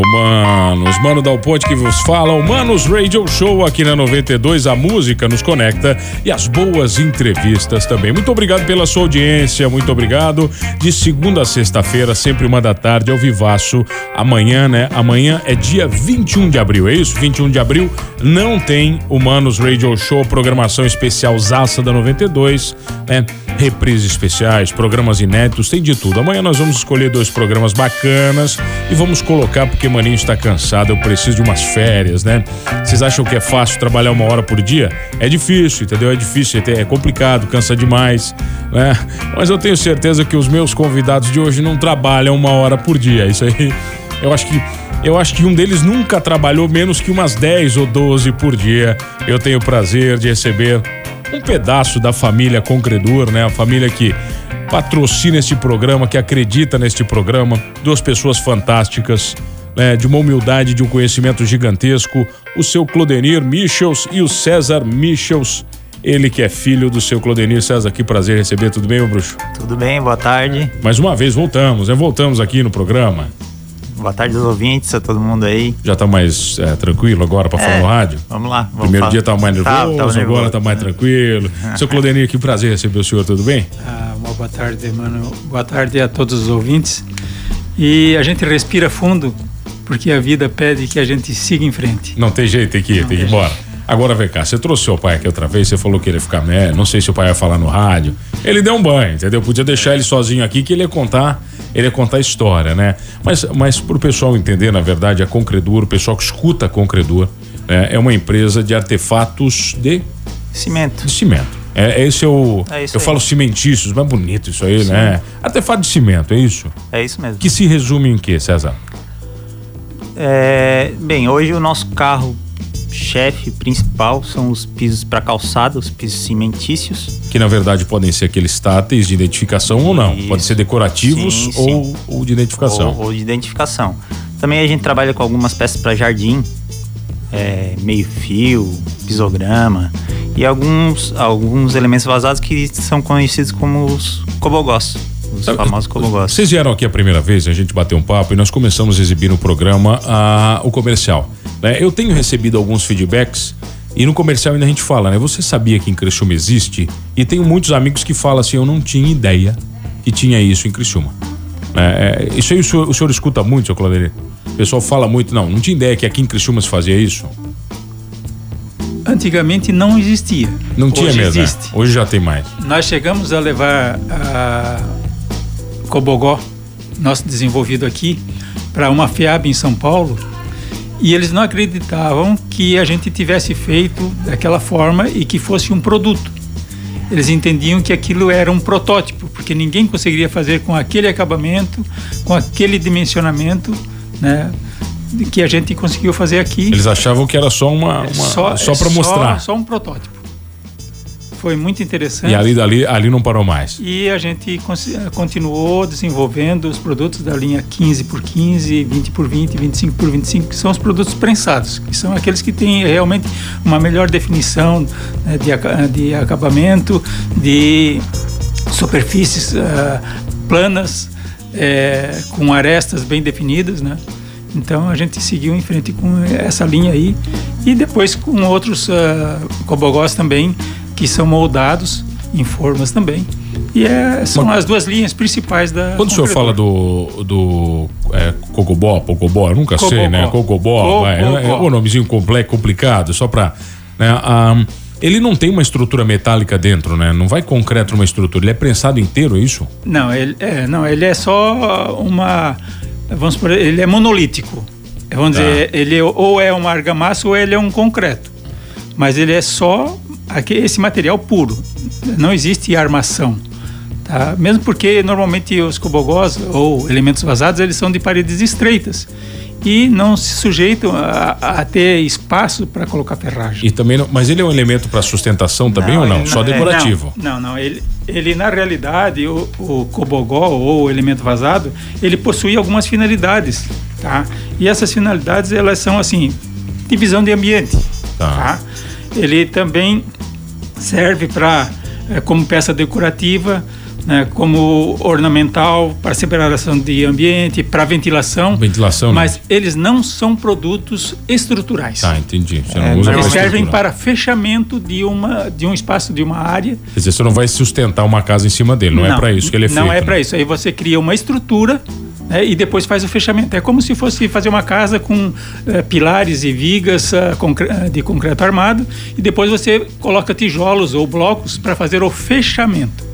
Hello, manos. Mano Dal Ponte que vos fala. O Manos Radio Show aqui na 92. A música nos conecta e as boas entrevistas também. Muito obrigado pela sua audiência. Muito obrigado. De segunda a sexta-feira, sempre uma da tarde, ao vivaço. Amanhã, né? Amanhã é dia 21 de abril, é isso? 21 de abril não tem o Manos Radio Show, programação especial Zaça da 92, né? Reprises especiais, programas inéditos, tem de tudo. Amanhã nós vamos escolher dois programas bacanas e vamos colocar porque Maninho está cansado, eu preciso de umas férias, né? Vocês acham que é fácil trabalhar uma hora por dia? É difícil, entendeu? É difícil, é complicado, cansa demais, né? Mas eu tenho certeza que os meus convidados de hoje não trabalham uma hora por dia. Isso aí, eu acho que eu acho que um deles nunca trabalhou menos que umas 10 ou 12 por dia. Eu tenho o prazer de receber um pedaço da família Concredor, né? A família que patrocina este programa, que acredita neste programa, duas pessoas fantásticas, né? De uma humildade, de um conhecimento gigantesco, o seu Clodenir Michels e o César Michels. Ele que é filho do seu Clodenir César, que prazer receber, tudo bem, meu bruxo? Tudo bem, boa tarde. Mais uma vez voltamos, né? Voltamos aqui no programa. Boa tarde aos ouvintes, a todo mundo aí. Já tá mais é, tranquilo agora para É, falar no rádio? Vamos lá. Vamos Primeiro falar. dia tava mais nervoso, Tava- tava agora nervoso. tá mais tranquilo. Seu Clodenir, que prazer receber o senhor, tudo bem? Ah, uma boa tarde, mano. Boa tarde a todos os ouvintes. E a gente respira fundo porque a vida pede que a gente siga em frente. Não tem jeito, tem que ir, tem que ir embora. Agora vem cá, você trouxe seu pai aqui outra vez, você falou que ele ia ficar né? não sei se o pai ia falar no rádio. Ele deu um banho, entendeu? Podia deixar ele sozinho aqui que ele ia contar, ele ia contar a história, né? Mas, mas pro pessoal entender, na verdade, a Concredur, o pessoal que escuta a Concredur, né, é uma empresa de artefatos de, Cimento. de cimento. É, esse é o. É isso eu aí. falo cimentícios, mas bonito isso aí, né? Artefato de cimento, é isso? É isso mesmo. Que se resume em quê, César? É, bem, hoje o nosso carro chefe principal são os pisos para calçada, os pisos cimentícios. Que na verdade podem ser aqueles táteis de identificação ou não. Isso. Pode ser decorativos Sim, ou, sim. ou de identificação. Ou, ou de identificação. Também a gente trabalha com algumas peças para jardim, é, meio fio, pisograma e alguns, alguns elementos vazados que são conhecidos como os cobogós, os famosos cobogós. Vocês vieram aqui a primeira vez, a gente bateu um papo e nós começamos a exibir no programa ah, o comercial. né? Eu tenho recebido alguns feedbacks e no comercial ainda a gente fala, né? Você sabia que em Criciúma existe? E tenho muitos amigos que falam assim, eu não tinha ideia que tinha isso em Criciúma. É, é, isso aí o senhor, o senhor escuta muito, seu Claudio? O pessoal fala muito, não, não tinha ideia que aqui em Criciúma se fazia isso? Antigamente não existia. Não tinha Hoje mesmo, né? existe. Hoje já tem mais. Nós chegamos a levar a Cobogó, nosso desenvolvido aqui, para uma FEAB em São Paulo. E eles não acreditavam que a gente tivesse feito daquela forma e que fosse um produto. Eles entendiam que aquilo era um protótipo, porque ninguém conseguiria fazer com aquele acabamento, com aquele dimensionamento, né, que a gente conseguiu fazer aqui. Eles achavam que era só uma, uma só, é para mostrar. Só um protótipo. Foi muito interessante. E ali, ali, ali não parou mais. E a gente continuou desenvolvendo os produtos da linha 15 por 15, 20 por 20, 25 por 25, que são os produtos prensados, que são aqueles que têm realmente uma melhor definição né, de, de acabamento, de superfícies ah, planas, eh, com arestas bem definidas, né? Então a gente seguiu em frente com essa linha aí e depois com outros uh, cobogós também que são moldados em formas também. E é, são Mas- as duas linhas principais da. Quando o senhor fala do, do é, Cocobó, Pocobó, eu nunca sei, Cobogó. né? Cocobó. é, o nomezinho complexo, complicado, só pra. Né, ah, ele não tem uma estrutura metálica dentro, né? Não vai concreto numa estrutura, ele é prensado inteiro, é isso? Não, ele é, não, ele é só uma. Vamos por ele é monolítico. Vamos Tá. dizer, ele ou é uma argamassa ou ele é um concreto. mas ele é só esse material puro. Não existe armação. Tá? Mesmo porque normalmente os cobogós ou elementos vazados eles são de paredes estreitas e não se sujeitam a, a ter espaço para colocar ferragem. E também não, mas ele é um elemento para sustentação também não, ou não? Só decorativo? É, não, não, não, Ele, ele na realidade o, o cobogó ou o elemento vazado ele possui algumas finalidades, tá? E essas finalidades elas são assim divisão de ambiente, tá? tá? Ele também serve para é, como peça decorativa né, como ornamental, para separação de ambiente, para ventilação. Ventilação, Mas não. eles não são produtos estruturais. Ah, entendi. Você não é, usa eles servem para fechamento de, uma, de um espaço, de uma área. Quer dizer, você não vai sustentar uma casa em cima dele, não, é não é para isso que ele é feito. Não é para né? isso. Aí você cria uma estrutura né, e depois faz o fechamento. É como se fosse fazer uma casa com eh, pilares e vigas uh, de concreto armado e depois você coloca tijolos ou blocos para fazer o fechamento.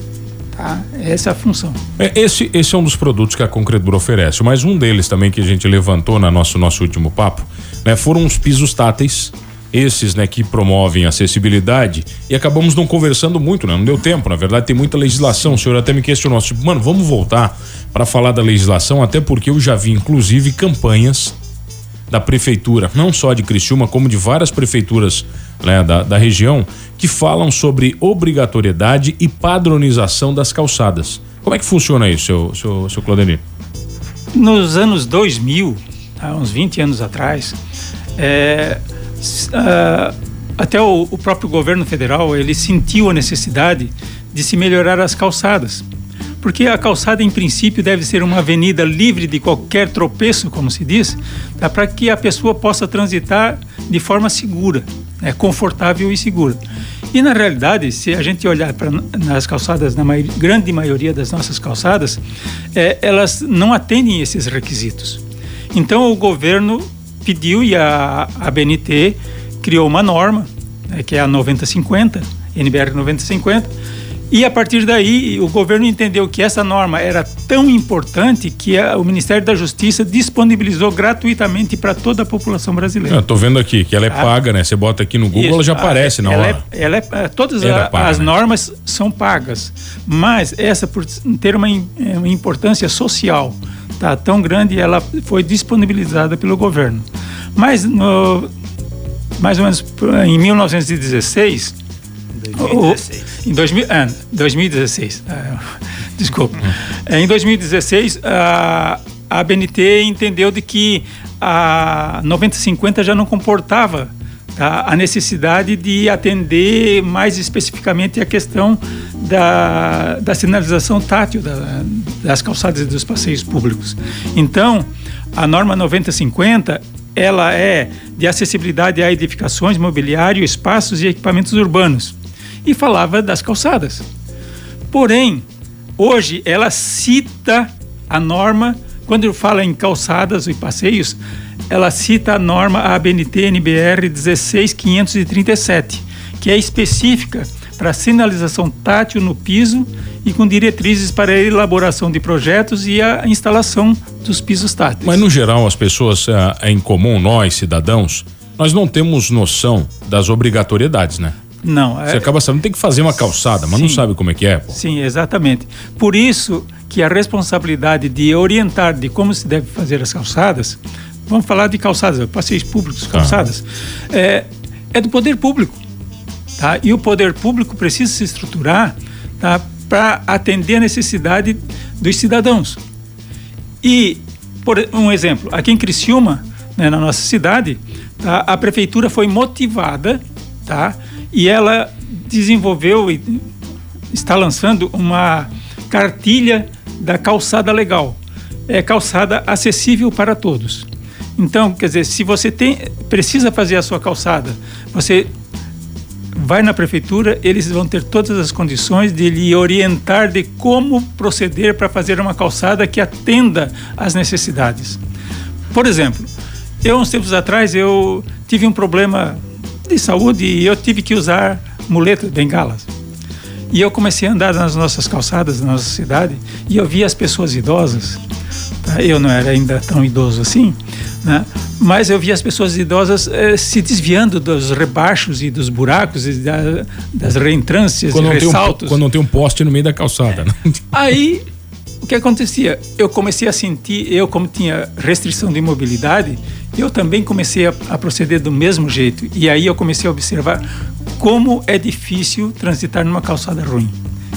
Tá? Essa é a função. É, esse, esse é um dos produtos que a Concredura oferece, mas um deles também que a gente levantou na nosso, nosso último papo né, foram os pisos táteis esses né, que promovem acessibilidade e acabamos não conversando muito, né? Não deu tempo, na verdade tem muita legislação. O senhor até me questionou, tipo, mano, vamos voltar para falar da legislação, até porque eu já vi inclusive campanhas da prefeitura, não só de Criciúma, como de várias prefeituras né, da, da região, que falam sobre obrigatoriedade e padronização das calçadas. Como é que funciona isso, seu, seu, seu Claudenir? Nos anos 2000, há uns 20 anos atrás, é, uh, até o, o próprio governo federal ele sentiu a necessidade de se melhorar as calçadas porque a calçada, em princípio, deve ser uma avenida livre de qualquer tropeço, como se diz, tá? para que a pessoa possa transitar de forma segura, né? confortável e segura. E na realidade, se a gente olhar para nas calçadas, na grande maioria das nossas calçadas, é, elas não atendem esses requisitos. Então o governo pediu e a, a BNT criou uma norma, né, que é a 9050, NBR 9050, e a partir daí, o governo entendeu que essa norma era tão importante que a, o Ministério da Justiça disponibilizou gratuitamente para toda a população brasileira. Estou vendo aqui que ela é ah, paga, né? Você bota aqui no Google, Isso, ela já aparece na ela hora. É, ela é, é todas a, paga, as né? normas são pagas, mas essa por ter uma, é, uma importância social tá, tão grande, ela foi disponibilizada pelo governo. Mas no, mais ou menos em 1916 2016. O, em 2000, ah, 2016. Ah, desculpa. Em 2016, a, a BNT entendeu de que a 9050 já não comportava tá, a necessidade de atender mais especificamente a questão da, da sinalização tátil da, das calçadas e dos passeios públicos. Então, a norma 9050 ela é de acessibilidade a edificações, mobiliário, espaços e equipamentos urbanos e falava das calçadas. Porém, hoje ela cita a norma, quando fala em calçadas e passeios, ela cita a norma ABNT NBR 16537, que é específica para sinalização tátil no piso e com diretrizes para a elaboração de projetos e a instalação dos pisos táteis. Mas no geral as pessoas é, é em comum nós cidadãos nós não temos noção das obrigatoriedades, né? Não. Você é... acaba sabendo, tem que fazer uma calçada, mas Sim. não sabe como é que é. Pô. Sim, exatamente. Por isso que a responsabilidade de orientar de como se deve fazer as calçadas, vamos falar de calçadas, passeios públicos, tá. calçadas, ah. é, é do poder público. Tá? E o poder público precisa se estruturar tá? para atender a necessidade dos cidadãos. E, por um exemplo, aqui em Criciúma, né, na nossa cidade, tá? a prefeitura foi motivada tá? E ela desenvolveu e está lançando uma cartilha da calçada legal. É calçada acessível para todos. Então, quer dizer, se você tem, precisa fazer a sua calçada, você vai na prefeitura, eles vão ter todas as condições de lhe orientar de como proceder para fazer uma calçada que atenda às necessidades. Por exemplo, eu uns tempos atrás eu tive um problema de saúde e eu tive que usar muletas, bengalas. E eu comecei a andar nas nossas calçadas, na nossa cidade, e eu via as pessoas idosas. Tá? Eu não era ainda tão idoso assim, Né? Mas eu vi as pessoas idosas eh, se desviando dos rebaixos e dos buracos e da, das reentrâncias Quando e não, tem um, ressaltos. quando não tem um poste no meio da calçada. né? Aí, o que acontecia? Eu comecei a sentir, eu como tinha restrição de mobilidade, eu também comecei a, a proceder do mesmo jeito. E aí eu comecei a observar como é difícil transitar numa calçada ruim.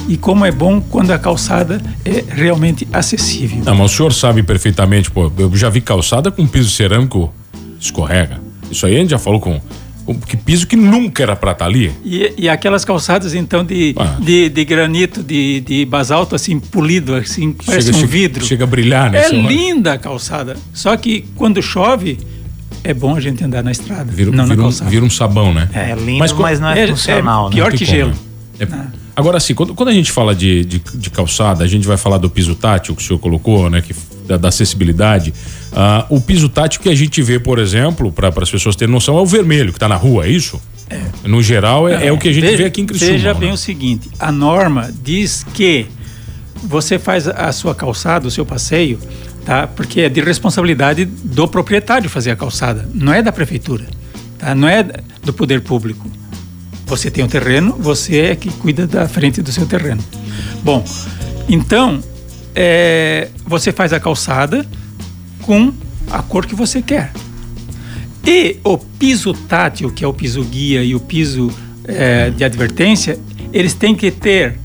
E como é bom quando a calçada é realmente acessível. Não, mas o senhor sabe perfeitamente, pô, eu já vi calçada com piso cerâmico escorrega. Isso aí a gente já falou com, com que piso que nunca era pra estar ali. E, e aquelas calçadas, então, de, Ah. de, de granito, de, de basalto, assim, polido, assim, parece um chega, vidro. Chega a brilhar, né? É linda a calçada. Só que quando chove, é bom a gente andar na estrada, Vira, não vira na um, calçada. vira um sabão, né? É lindo, Mas mas, não é, é- funcional, é né? pior tem que gelo. né? É- Agora, assim, quando, quando a gente fala de, de, de calçada, a gente vai falar do piso tátil que o senhor colocou, né? Que, da, da acessibilidade. Ah, o piso tátil que a gente vê, por exemplo, para as pessoas terem noção, é o vermelho que está na rua, é isso? No geral, é, é o que a gente Veja- vê aqui em Criciúma. Veja bem né? o seguinte: a norma diz que você faz a sua calçada, o seu passeio, tá? Porque é de responsabilidade do proprietário fazer a calçada, não é da prefeitura, tá? Não é do poder público. Você tem o terreno, você é que cuida da frente do seu terreno. Bom, então é, você faz a calçada com a cor que você quer. E o piso tátil, que é o piso guia e o piso eh, de advertência, eles têm que ter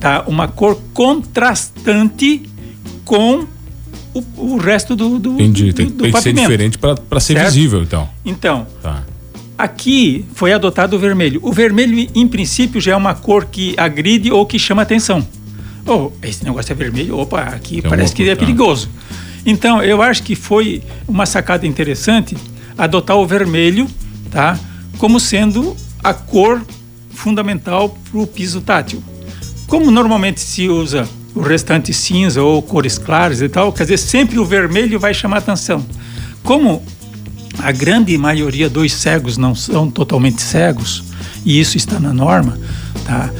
tá, uma cor contrastante com o, o resto do, do, Entendi. do, Tem, do tem que ser diferente para ser Certo? visível, então. Então, Tá. aqui foi adotado o vermelho. O vermelho, em princípio, já é uma cor que agride ou que chama atenção. Oh, esse negócio é vermelho, opa, aqui Tem parece que é outro, tá. Então, eu acho que foi uma sacada interessante adotar o vermelho, tá? Como sendo a cor fundamental para o piso tátil. Como normalmente se usa o restante cinza ou cores claras e tal, quer dizer, sempre o vermelho vai chamar atenção. Como a grande maioria dos cegos não são totalmente cegos, e isso está na norma, tá?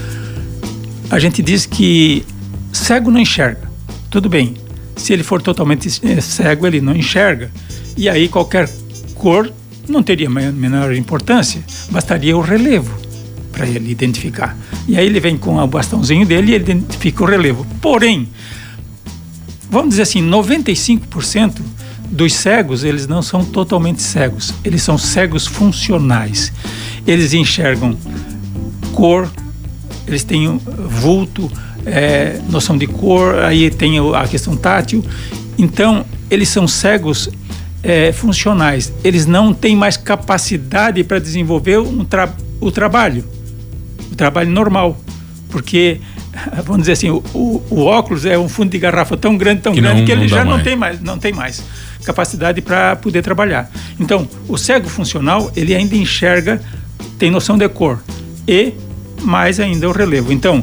A gente diz que cego não enxerga. Tudo bem. Se ele for totalmente eh, cego, ele não enxerga. E aí qualquer cor não teria menor importância. Bastaria o relevo para ele identificar. E aí ele vem com o bastãozinho dele e ele identifica o relevo. Porém, vamos dizer assim, 95% dos cegos, eles não são totalmente cegos. Eles são cegos funcionais. Eles enxergam cor, eles têm vulto, é, noção de cor, aí tem a questão tátil. Então, eles são cegos é, funcionais. Eles não têm mais capacidade para desenvolver um tra o trabalho, o trabalho normal. Porque, vamos dizer assim, o, o- o óculos é um fundo de garrafa tão grande, tão Que grande, não- que ele não já não mais. tem mais, não tem mais capacidade para poder trabalhar. Então, o cego funcional, ele ainda enxerga, tem noção de cor e mais ainda o relevo. Então,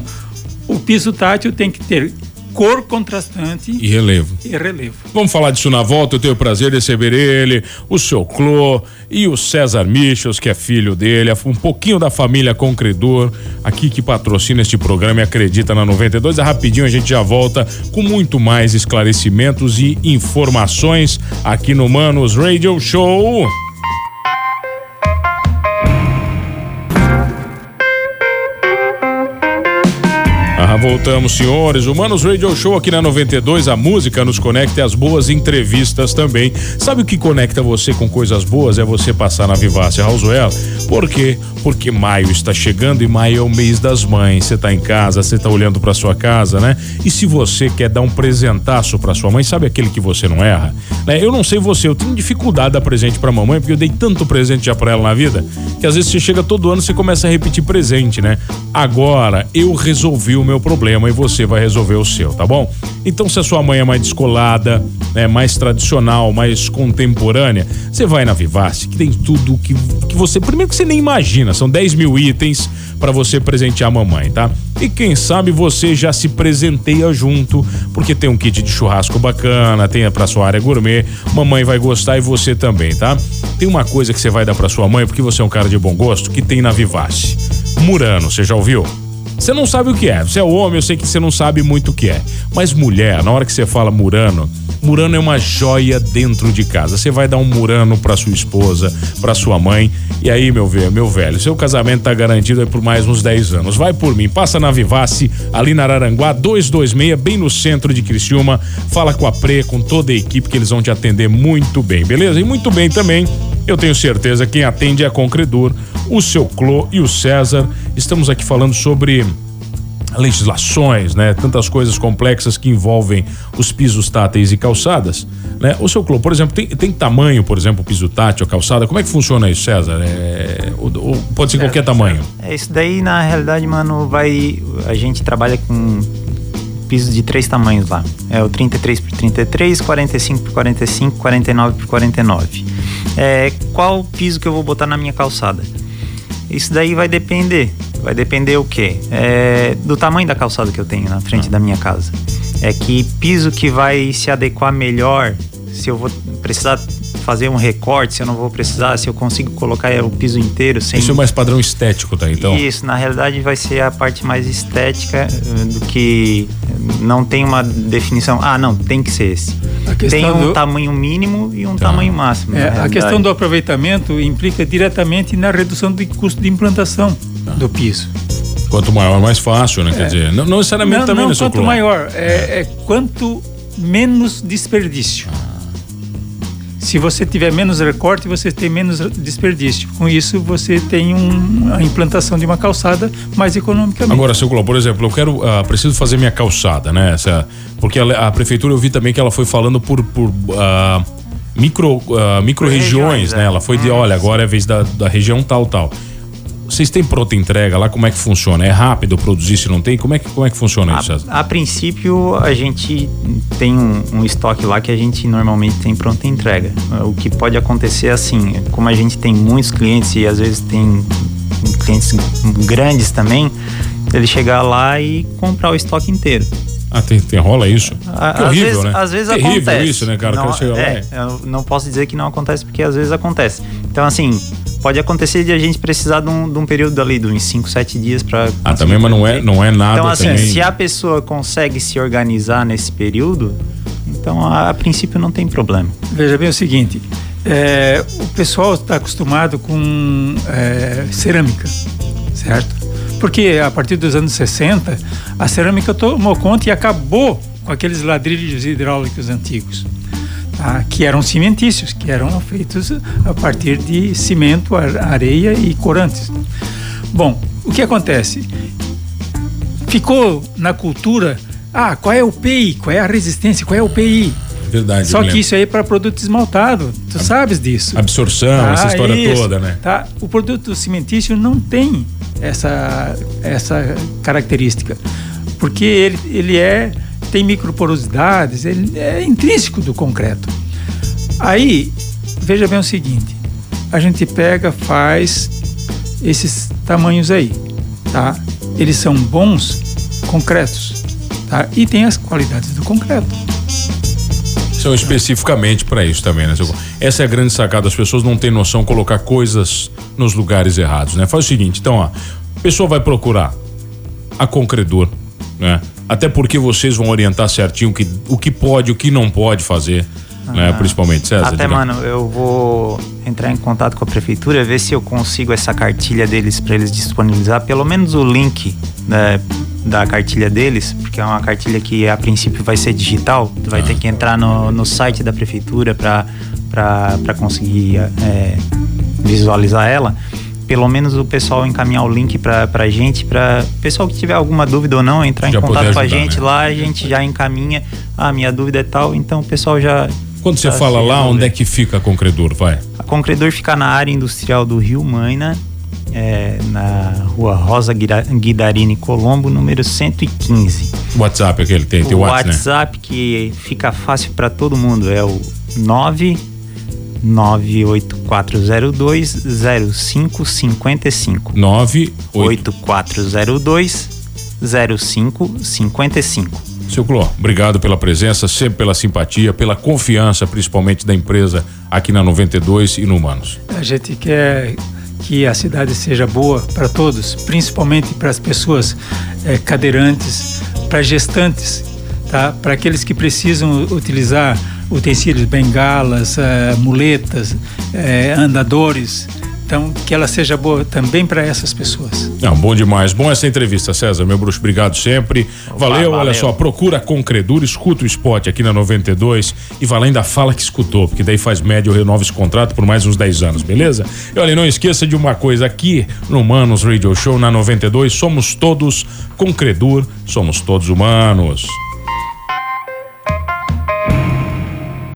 o piso tátil tem que ter cor contrastante E relevo. e relevo. Vamos falar disso na volta. Eu tenho o prazer de receber ele, o seu Clô e o César Michels, que é filho dele, um pouquinho da família Concredor, aqui que patrocina este programa e acredita na 92. É rapidinho a gente já volta com muito mais esclarecimentos e informações aqui no Manos Radio Show. Voltamos, senhores. Humanos Radio Show aqui na 92. A música nos conecta e as boas entrevistas também. Sabe o que conecta você com coisas boas? É você passar na Vivácia Rausuela. Por quê? Porque maio está chegando e maio é o mês das mães. Você tá em casa, você tá olhando para sua casa, né? E se você quer dar um presentaço para sua mãe, sabe aquele que você não erra? Né? Eu não sei você, eu tenho dificuldade de dar presente para mamãe porque eu dei tanto presente já para ela na vida que às vezes você chega todo ano e você começa a repetir presente, né? Agora eu resolvi o meu problema e você vai resolver o seu, tá bom? Então, se a sua mãe é mais descolada, né, mais tradicional, mais contemporânea, você vai na Vivace, que tem tudo que, que você. Primeiro que você nem imagina, são 10 mil itens para você presentear a mamãe, tá? E quem sabe você já se presenteia junto, porque tem um kit de churrasco bacana, tem pra sua área gourmet, mamãe vai gostar e você também, tá? Tem uma coisa que você vai dar pra sua mãe, porque você é um cara de bom gosto, que tem na Vivace. Murano, você já ouviu? Você não sabe o que é. Você é homem, eu sei que você não sabe muito o que é. Mas mulher, na hora que você fala Murano, Murano é uma joia dentro de casa. Você vai dar um Murano para sua esposa, para sua mãe. E aí, meu velho, meu velho, seu casamento tá garantido por mais uns 10 anos. Vai por mim, passa na Vivace, ali na Araranguá, 226, bem no centro de Criciúma. Fala com a Pre, com toda a equipe que eles vão te atender muito bem, beleza? E muito bem também. Eu tenho certeza quem atende é a Concredor, o seu Clô e o César. Estamos aqui falando sobre legislações, né? Tantas coisas complexas que envolvem os pisos táteis e calçadas, né? O seu clube, por exemplo, tem, tem tamanho, por exemplo, piso tátil, calçada. Como é que funciona isso, César? É, ou, ou pode ser qualquer tamanho? É isso daí, na realidade, mano, vai. A gente trabalha com pisos de três tamanhos lá. É o 33 por 33, 45 por 45, 49 por 49. É, qual piso que eu vou botar na minha calçada? Isso daí vai depender. Vai depender o quê? É, do tamanho da calçada que eu tenho na frente da minha casa. É que piso que vai se adequar melhor, se eu vou precisar fazer um recorte, se eu não vou precisar, se eu consigo colocar o piso inteiro sem. Isso é mais padrão estético, tá? Então. Isso, na realidade vai ser a parte mais estética eh, do que não tem uma definição. Ah, não, tem que ser esse. Tem um do... tamanho mínimo e um tá. tamanho máximo. É, a questão do aproveitamento implica diretamente na redução do custo de implantação tá. do piso. Quanto maior, mais fácil, né? É. Quer dizer, não, não necessariamente não, também não, quanto maior, é, é, quanto menos desperdício. Ah. Se você tiver menos recorte, você tem menos desperdício. Com isso, você tem um, a implantação de uma calçada mais economicamente. Agora, seu Clô, por exemplo, eu quero, uh, preciso fazer minha calçada, né? Essa, porque a, a, prefeitura, eu vi também que ela foi falando por, por uh, micro, uh, micro regiões, né? É. Ela foi de, olha, agora é a vez da, da região tal, tal. Vocês têm pronta entrega lá? Como é que funciona? É rápido produzir se não tem? Como é que, como é que funciona isso, César? A, princípio, a gente tem um, um, estoque lá que a gente normalmente tem pronta entrega. O que pode acontecer assim, como a gente tem muitos clientes e às vezes tem clientes grandes também, ele chegar lá e comprar o estoque inteiro. Ah, tem, tem rola isso? A, que horrível, vezes, né? Às vezes Terrível acontece. isso, né, cara? Não, é, eu não posso dizer que não acontece, porque às vezes acontece. Então, assim, pode acontecer de a gente precisar de um, de um período ali, de uns 5, 7 dias para. Ah, também, mas não é, não é nada. Então, assim, também... se a pessoa consegue se organizar nesse período, então a, a princípio não tem problema. Veja bem o seguinte: é, o pessoal está acostumado com é, cerâmica, certo? Porque a partir dos anos 60, a cerâmica tomou conta e acabou com aqueles ladrilhos hidráulicos antigos. Tá? que eram cimentícios, que eram feitos a partir de cimento, areia e corantes. Bom, o que acontece? Ficou na cultura, ah, qual é o PI, qual é a resistência, qual é o PI? Verdade. Só que isso aí é para produto esmaltado. Tu Ab sabes disso. Absorção, tá, essa história isso, toda, né? Tá. O produto cimentício não tem essa, essa característica. Porque ele, ele é tem microporosidades, ele é intrínseco do concreto. Aí, veja bem o seguinte, a gente pega, faz esses tamanhos aí, tá? Eles são bons concretos, tá? E tem as qualidades do concreto. São especificamente para isso também, né? Essa é a grande sacada. As pessoas não têm noção de colocar coisas nos lugares errados, né? Faz o seguinte, então, ó, a pessoa vai procurar a Concredor, né? Até porque vocês vão orientar certinho que, o que pode, o que não pode fazer, ah, né? Principalmente, César. Até, mano, eu vou entrar em contato com a prefeitura, ver se eu consigo essa cartilha deles para eles disponibilizar, pelo menos o link né, da cartilha deles, porque é uma cartilha que a princípio vai ser digital, tu vai ah. ter que entrar no, no site da prefeitura para conseguir é, visualizar ela. Pelo menos o pessoal encaminhar o link para a gente, para pessoal que tiver alguma dúvida ou não, entrar já em contato ajudar, com a gente né? lá, a gente já encaminha. Ah, minha dúvida é tal, então o pessoal já. Quando você fala lá, onde é que fica a Concredor, vai? A Concredor fica na área industrial do Rio Maina, é, na rua Rosa Guidarini Colombo, número 115. O WhatsApp aquele tem, tem o WhatsApp, né? WhatsApp que fica fácil para todo mundo é o 9 98402 0555. 98402 0555. Seu Cló, obrigado pela presença, sempre pela simpatia, pela confiança, principalmente da empresa aqui na 92 e no Humanos. A gente quer que a cidade seja boa para todos, principalmente para as pessoas é, cadeirantes, para gestantes, tá? para aqueles que precisam utilizar utensílios, bengalas, uh, muletas, uh, andadores. Então, que ela seja boa também para essas pessoas. Não, bom demais. Bom essa entrevista, César, meu bruxo. Obrigado sempre. Opa, valeu, valeu, olha só, procura com Credura, escuta o spot aqui na 92 e vai ainda fala que escutou, porque daí faz média ou renova esse contrato por mais uns 10 anos, beleza? E olha, não esqueça de uma coisa aqui no Manos Radio Show na 92, somos todos com Credur, somos todos humanos.